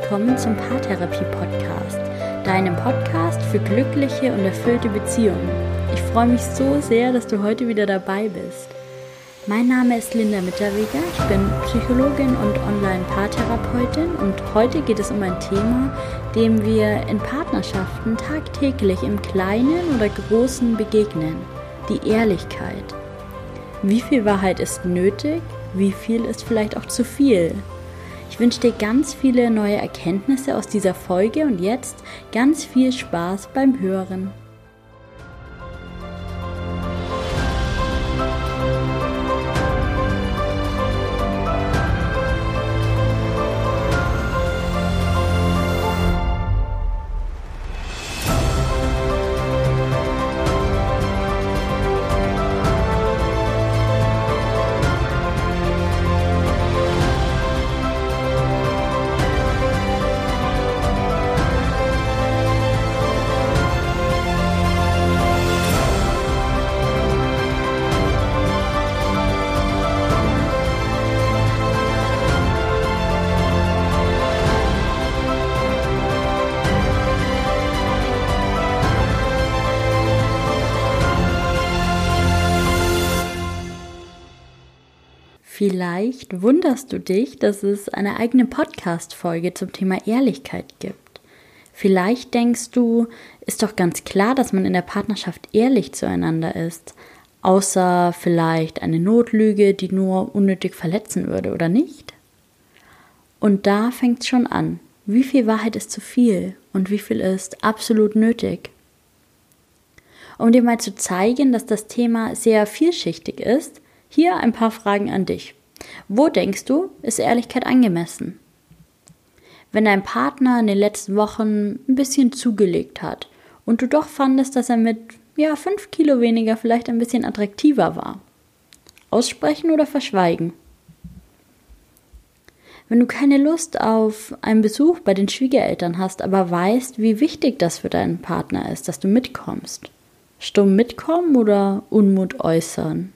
willkommen zum Paartherapie-Podcast, deinem Podcast für glückliche und erfüllte Beziehungen. Ich freue mich so sehr, dass du heute wieder dabei bist. Mein Name ist Linda Mitterweger, ich bin Psychologin und Online-Paartherapeutin und heute geht es um ein Thema, dem wir in Partnerschaften tagtäglich im Kleinen oder Großen begegnen, die Ehrlichkeit. Wie viel Wahrheit ist nötig? Wie viel ist vielleicht auch zu viel? Ich wünsche dir ganz viele neue Erkenntnisse aus dieser Folge und jetzt ganz viel Spaß beim Hören. Vielleicht wunderst du dich, dass es eine eigene Podcast-Folge zum Thema Ehrlichkeit gibt. Vielleicht denkst du, ist doch ganz klar, dass man in der Partnerschaft ehrlich zueinander ist, außer vielleicht eine Notlüge, die nur unnötig verletzen würde, oder nicht? Und da fängt es schon an. Wie viel Wahrheit ist zu viel und wie viel ist absolut nötig? Um dir mal zu zeigen, dass das Thema sehr vielschichtig ist, hier ein paar Fragen an dich. Wo denkst du, ist Ehrlichkeit angemessen? Wenn dein Partner in den letzten Wochen ein bisschen zugelegt hat und du doch fandest, dass er mit ja, fünf Kilo weniger vielleicht ein bisschen attraktiver war. Aussprechen oder verschweigen? Wenn du keine Lust auf einen Besuch bei den Schwiegereltern hast, aber weißt, wie wichtig das für deinen Partner ist, dass du mitkommst. Stumm mitkommen oder Unmut äußern?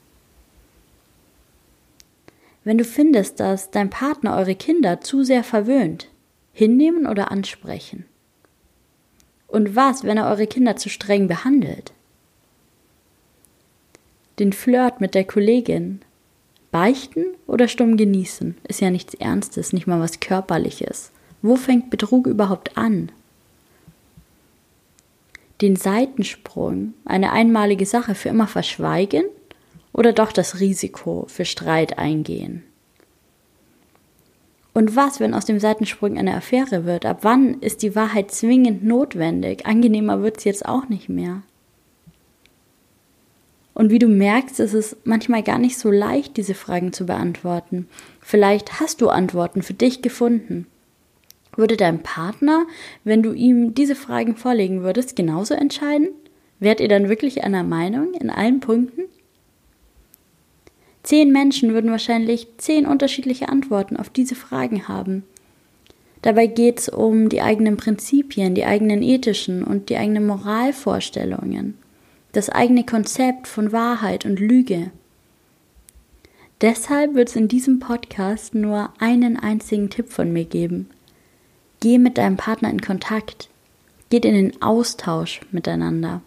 Wenn du findest, dass dein Partner eure Kinder zu sehr verwöhnt, hinnehmen oder ansprechen? Und was, wenn er eure Kinder zu streng behandelt? Den Flirt mit der Kollegin. Beichten oder stumm genießen? Ist ja nichts Ernstes, nicht mal was Körperliches. Wo fängt Betrug überhaupt an? Den Seitensprung, eine einmalige Sache für immer verschweigen oder doch das Risiko für Streit eingehen? Und was, wenn aus dem Seitensprung eine Affäre wird? Ab wann ist die Wahrheit zwingend notwendig? Angenehmer wird es jetzt auch nicht mehr. Und wie du merkst, ist es manchmal gar nicht so leicht, diese Fragen zu beantworten. Vielleicht hast du Antworten für dich gefunden. Würde dein Partner, wenn du ihm diese Fragen vorlegen würdest, genauso entscheiden? Wärt ihr dann wirklich einer Meinung in allen Punkten? Zehn Menschen würden wahrscheinlich zehn unterschiedliche Antworten auf diese Fragen haben. Dabei geht es um die eigenen Prinzipien, die eigenen ethischen und die eigenen Moralvorstellungen, das eigene Konzept von Wahrheit und Lüge. Deshalb wird es in diesem Podcast nur einen einzigen Tipp von mir geben. Geh mit deinem Partner in Kontakt. Geht in den Austausch miteinander.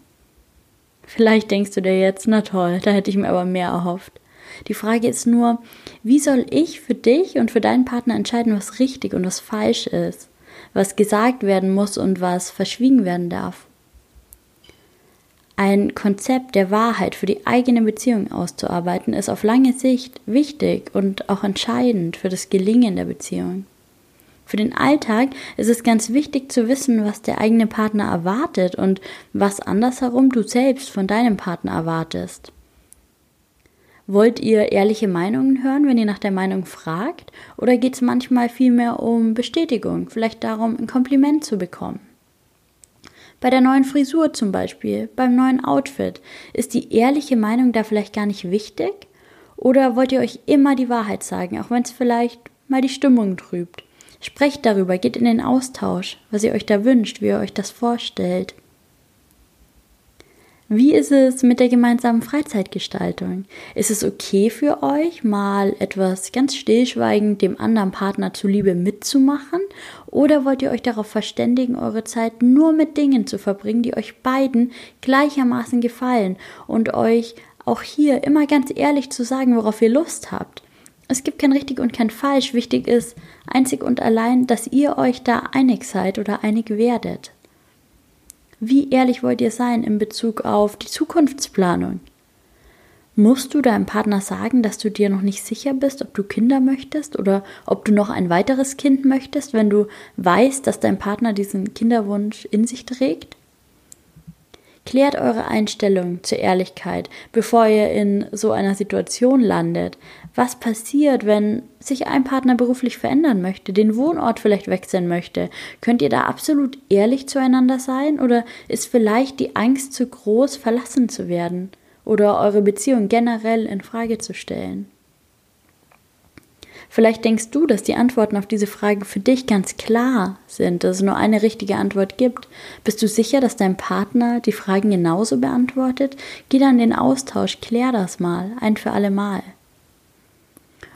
Vielleicht denkst du dir jetzt, na toll, da hätte ich mir aber mehr erhofft. Die Frage ist nur, wie soll ich für dich und für deinen Partner entscheiden, was richtig und was falsch ist, was gesagt werden muss und was verschwiegen werden darf? Ein Konzept der Wahrheit für die eigene Beziehung auszuarbeiten, ist auf lange Sicht wichtig und auch entscheidend für das Gelingen der Beziehung. Für den Alltag ist es ganz wichtig zu wissen, was der eigene Partner erwartet und was andersherum du selbst von deinem Partner erwartest. Wollt ihr ehrliche Meinungen hören, wenn ihr nach der Meinung fragt? Oder geht es manchmal vielmehr um Bestätigung, vielleicht darum, ein Kompliment zu bekommen? Bei der neuen Frisur zum Beispiel, beim neuen Outfit, ist die ehrliche Meinung da vielleicht gar nicht wichtig? Oder wollt ihr euch immer die Wahrheit sagen, auch wenn es vielleicht mal die Stimmung trübt? Sprecht darüber, geht in den Austausch, was ihr euch da wünscht, wie ihr euch das vorstellt. Wie ist es mit der gemeinsamen Freizeitgestaltung? Ist es okay für euch, mal etwas ganz stillschweigend dem anderen Partner zuliebe mitzumachen? Oder wollt ihr euch darauf verständigen, eure Zeit nur mit Dingen zu verbringen, die euch beiden gleichermaßen gefallen und euch auch hier immer ganz ehrlich zu sagen, worauf ihr Lust habt? Es gibt kein richtig und kein falsch. Wichtig ist einzig und allein, dass ihr euch da einig seid oder einig werdet. Wie ehrlich wollt ihr sein in Bezug auf die Zukunftsplanung? Musst du deinem Partner sagen, dass du dir noch nicht sicher bist, ob du Kinder möchtest oder ob du noch ein weiteres Kind möchtest, wenn du weißt, dass dein Partner diesen Kinderwunsch in sich trägt? Klärt eure Einstellung zur Ehrlichkeit, bevor ihr in so einer Situation landet. Was passiert, wenn sich ein Partner beruflich verändern möchte, den Wohnort vielleicht wechseln möchte? Könnt ihr da absolut ehrlich zueinander sein oder ist vielleicht die Angst zu groß, verlassen zu werden oder eure Beziehung generell in Frage zu stellen? Vielleicht denkst du, dass die Antworten auf diese Fragen für dich ganz klar sind, dass es nur eine richtige Antwort gibt. Bist du sicher, dass dein Partner die Fragen genauso beantwortet? Geh dann in den Austausch, klär das mal, ein für alle Mal.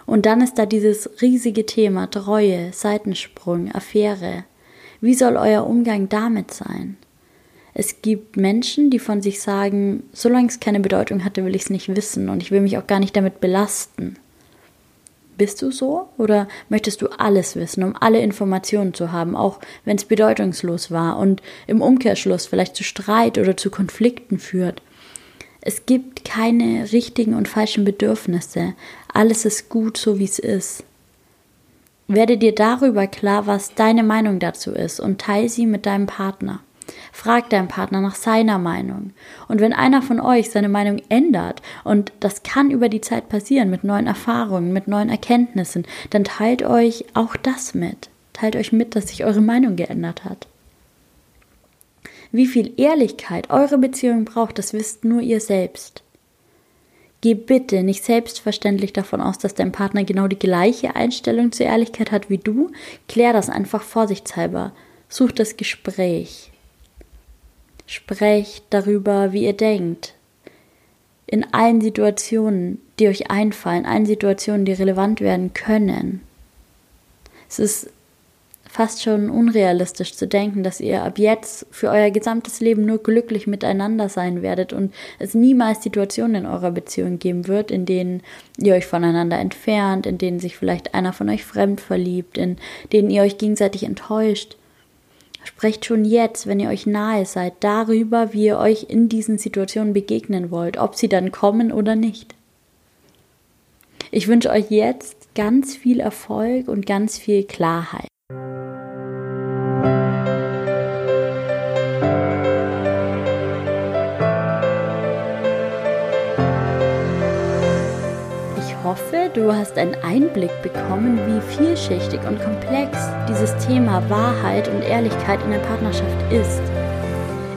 Und dann ist da dieses riesige Thema Treue, Seitensprung, Affäre. Wie soll euer Umgang damit sein? Es gibt Menschen, die von sich sagen, solange es keine Bedeutung hatte, will ich es nicht wissen und ich will mich auch gar nicht damit belasten. Bist du so oder möchtest du alles wissen, um alle Informationen zu haben, auch wenn es bedeutungslos war und im Umkehrschluss vielleicht zu Streit oder zu Konflikten führt? Es gibt keine richtigen und falschen Bedürfnisse. Alles ist gut, so wie es ist. Werde dir darüber klar, was deine Meinung dazu ist und teile sie mit deinem Partner. Frag deinen Partner nach seiner Meinung. Und wenn einer von euch seine Meinung ändert, und das kann über die Zeit passieren mit neuen Erfahrungen, mit neuen Erkenntnissen, dann teilt euch auch das mit. Teilt euch mit, dass sich eure Meinung geändert hat. Wie viel Ehrlichkeit eure Beziehung braucht, das wisst nur ihr selbst. Geh bitte nicht selbstverständlich davon aus, dass dein Partner genau die gleiche Einstellung zur Ehrlichkeit hat wie du. Klär das einfach vorsichtshalber. Such das Gespräch. Sprecht darüber, wie ihr denkt. In allen Situationen, die euch einfallen, allen Situationen, die relevant werden können. Es ist fast schon unrealistisch zu denken, dass ihr ab jetzt für euer gesamtes Leben nur glücklich miteinander sein werdet und es niemals Situationen in eurer Beziehung geben wird, in denen ihr euch voneinander entfernt, in denen sich vielleicht einer von euch fremd verliebt, in denen ihr euch gegenseitig enttäuscht. Sprecht schon jetzt, wenn ihr euch nahe seid, darüber, wie ihr euch in diesen Situationen begegnen wollt, ob sie dann kommen oder nicht. Ich wünsche euch jetzt ganz viel Erfolg und ganz viel Klarheit. Hoffe, du hast einen Einblick bekommen, wie vielschichtig und komplex dieses Thema Wahrheit und Ehrlichkeit in der Partnerschaft ist.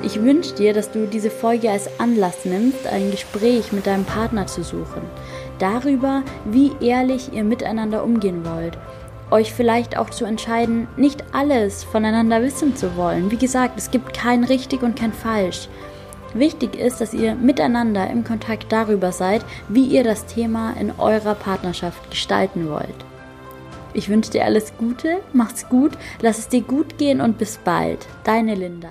Ich wünsche dir, dass du diese Folge als Anlass nimmst, ein Gespräch mit deinem Partner zu suchen. Darüber, wie ehrlich ihr miteinander umgehen wollt. Euch vielleicht auch zu entscheiden, nicht alles voneinander wissen zu wollen. Wie gesagt, es gibt kein richtig und kein falsch. Wichtig ist, dass ihr miteinander im Kontakt darüber seid, wie ihr das Thema in eurer Partnerschaft gestalten wollt. Ich wünsche dir alles Gute, mach's gut, lass es dir gut gehen und bis bald. Deine Linda.